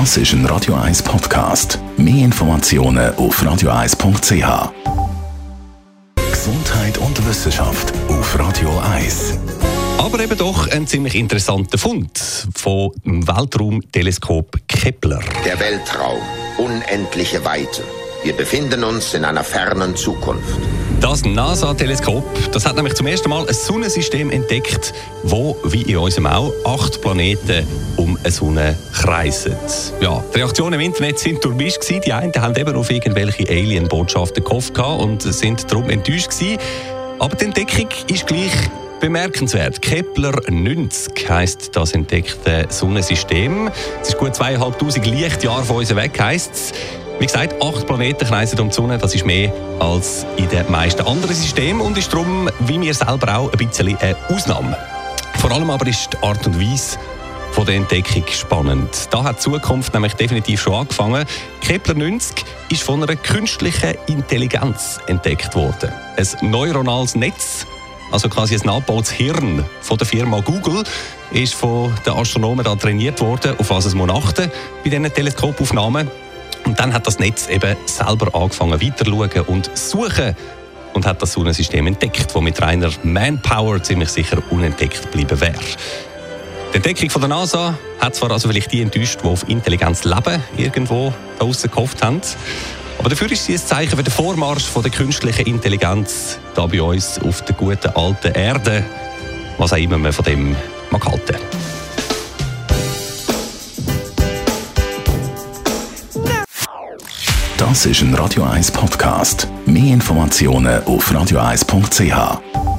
Das ist ein Radio 1 Podcast. Mehr Informationen auf radio1.ch. Gesundheit und Wissenschaft auf Radio 1. Aber eben doch ein ziemlich interessanter Fund vom Weltraumteleskop Kepler. Der Weltraum, unendliche Weite. Wir befinden uns in einer fernen Zukunft. Das NASA-Teleskop, das hat nämlich zum ersten Mal ein Sonnensystem entdeckt, wo, wie in unserem auch, acht Planeten Sonne kreisen. Ja, die Reaktionen im Internet sind durchmischt gewesen. Die einen haben eben auf irgendwelche Alien-Botschaften gehofft und sind darum enttäuscht gewesen. Aber die Entdeckung ist gleich bemerkenswert. Kepler 90 heisst das entdeckte Sonnensystem. Es ist gut zweieinhalbtausend Lichtjahre von uns weg, heisst es. Wie gesagt, acht Planeten kreisen um die Sonne. Das ist mehr als in den meisten anderen Systemen und ist darum, wie wir selber auch, ein bisschen eine Ausnahme. Vor allem aber ist die Art und Weise von der Entdeckung spannend. Da hat die Zukunft nämlich definitiv schon angefangen. Kepler 90 ist von einer künstlichen Intelligenz entdeckt worden. Ein neuronales Netz, also quasi ein nachgebautes Hirn von der Firma Google, ist von den Astronomen da trainiert worden, auf was es achten bei diesen Teleskopaufnahmen. Und dann hat das Netz eben selber angefangen weiterzuschauen und suchen und hat das Sonnensystem entdeckt, das mit reiner Manpower ziemlich sicher unentdeckt geblieben wäre. Die Entdeckung von der NASA hat zwar also vielleicht die enttäuscht, die auf Intelligenz leben, irgendwo draussen gehofft haben. Aber dafür ist sie ein Zeichen für den Vormarsch von der künstlichen Intelligenz da bei uns auf der guten alten Erde, was auch immer man von dem mag halten. Das ist ein Radio 1 Podcast. Mehr Informationen auf radio1.ch.